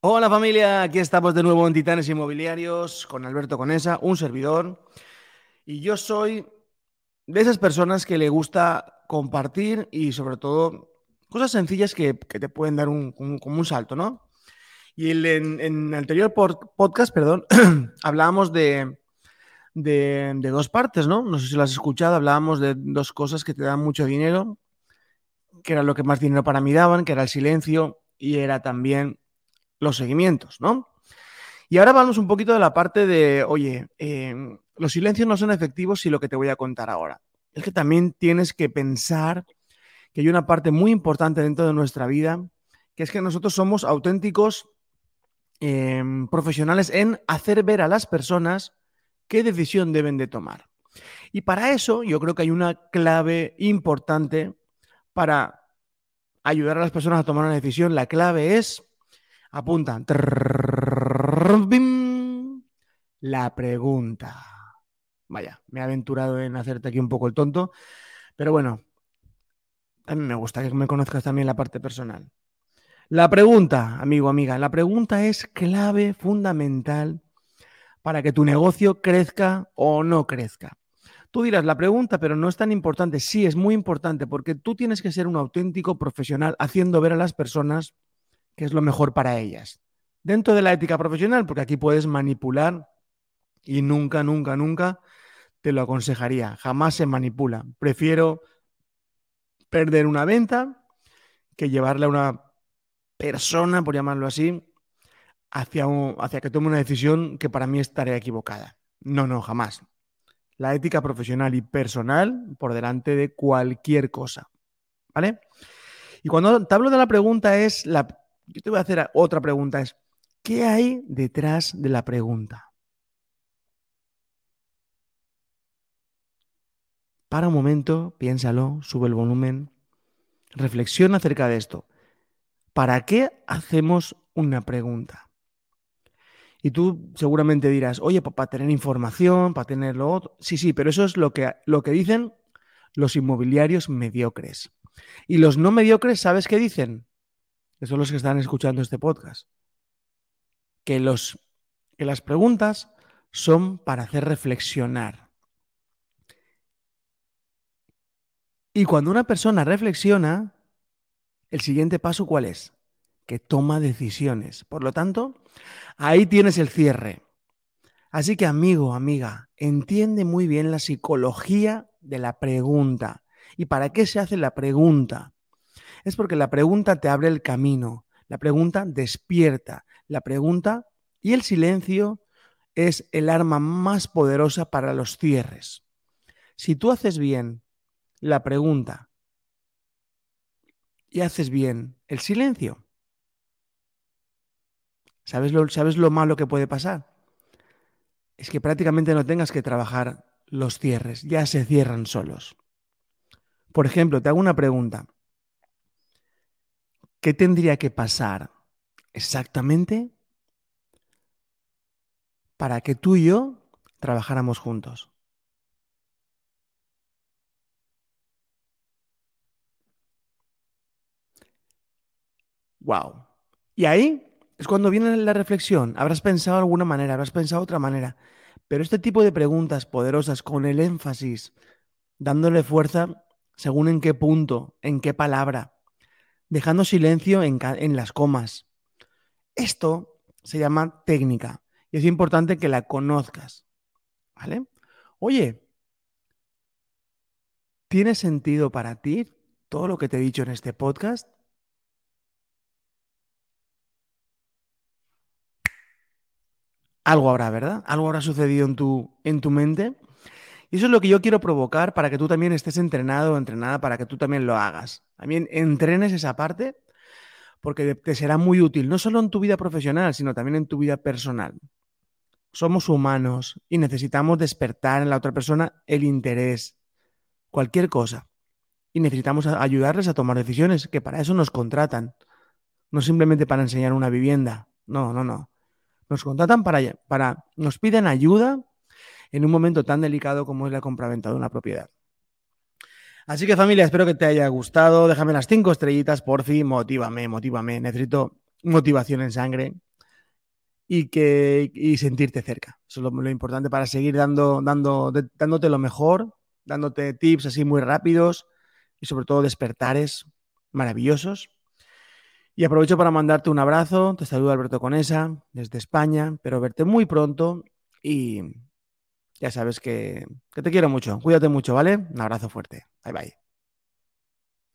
Hola familia, aquí estamos de nuevo en Titanes Inmobiliarios con Alberto Conesa, un servidor. Y yo soy de esas personas que le gusta compartir y sobre todo cosas sencillas que, te pueden dar un, como un salto, ¿no? Y en, el anterior podcast, perdón, hablábamos de, de, de, dos partes, ¿no? No sé si lo has escuchado, hablábamos de dos cosas que te dan mucho dinero, que era lo que más dinero para mí daban, que era el silencio y era también los seguimientos, ¿no? Y ahora vamos un poquito de la parte de, oye, em, los silencios no son efectivos si lo que te voy a contar ahora. Es que también tienes que pensar que hay una parte muy importante dentro de nuestra vida, que es que nosotros somos auténticos em, profesionales en hacer ver a las personas qué decisión deben de tomar. Y para eso yo creo que hay una clave importante para ayudar a las personas a tomar una decisión. La clave es Apuntan. La pregunta. Vaya, me he aventurado en hacerte aquí un poco el tonto, pero bueno, a mí me gusta que me conozcas también la parte personal. La pregunta, amigo, amiga, la pregunta es clave, fundamental para que tu negocio crezca o no crezca. Tú dirás la pregunta, pero no es tan importante. Sí, es muy importante porque tú tienes que ser un auténtico profesional haciendo ver a las personas qué es lo mejor para ellas. Dentro de la ética profesional, porque aquí puedes manipular y nunca, nunca, nunca te lo aconsejaría. Jamás se manipula. Prefiero perder una venta que llevarle a una persona, por llamarlo así, hacia, hacia que tome una decisión que para mí es tarea equivocada. No, no, jamás. La ética profesional y personal por delante de cualquier cosa. ¿Vale? Y cuando te hablo de la pregunta es la yo te voy a hacer otra pregunta, es, ¿qué hay detrás de la pregunta? Para un momento, piénsalo, sube el volumen, reflexiona acerca de esto. ¿Para qué hacemos una pregunta? Y tú seguramente dirás, oye, para tener información, para tener lo otro. Sí, sí, pero eso es lo que, lo que dicen los inmobiliarios mediocres. Y los no mediocres, ¿sabes qué dicen? Que son los que están escuchando este podcast, que, los, que las preguntas son para hacer reflexionar. Y cuando una persona reflexiona, el siguiente paso ¿cuál es? Que toma decisiones. Por lo tanto, ahí tienes el cierre. Así que amigo, amiga, entiende muy bien la psicología de la pregunta. ¿Y para qué se hace la pregunta? Es porque la pregunta te abre el camino, la pregunta despierta, la pregunta y el silencio es el arma más poderosa para los cierres. Si tú haces bien la pregunta y haces bien el silencio, ¿sabes lo, ¿sabes lo malo que puede pasar? Es que prácticamente no tengas que trabajar los cierres, ya se cierran solos. Por ejemplo, te hago una pregunta. ¿Qué tendría que pasar exactamente para que tú y yo trabajáramos juntos? Wow. Y ahí es cuando viene la reflexión. Habrás pensado de alguna manera, habrás pensado de otra manera. Pero este tipo de preguntas poderosas con el énfasis, dándole fuerza según en qué punto, en qué palabra, dejando silencio en, las comas. Esto se llama técnica y es importante que la conozcas. ¿Vale? Oye, ¿tiene sentido para ti todo lo que te he dicho en este podcast? Algo habrá, ¿verdad? Algo habrá sucedido en tu, en tu mente. Y eso es lo que yo quiero provocar para que tú también estés entrenado o entrenada, para que tú también lo hagas. También entrenes esa parte, porque te será muy útil, no solo en tu vida profesional, sino también en tu vida personal. Somos humanos y necesitamos despertar en la otra persona el interés, cualquier cosa. Y necesitamos ayudarles a tomar decisiones, que para eso nos contratan. No simplemente para enseñar una vivienda. No, no, no. Nos contratan para, para nos piden ayuda en un momento tan delicado como es la compraventa de una propiedad. Así que familia, espero que te haya gustado. Déjame las cinco estrellitas, por fin, motívame, motívame. Necesito motivación en sangre y, que, y sentirte cerca. Eso es lo, importante para seguir dando, dando, dándote lo mejor, dándote tips así muy rápidos y sobre todo despertares maravillosos. Y aprovecho para mandarte un abrazo. Te saludo Alberto Conesa desde España. Pero verte muy pronto y ya sabes que, que te quiero mucho. Cuídate mucho, ¿vale? Un abrazo fuerte. Bye bye.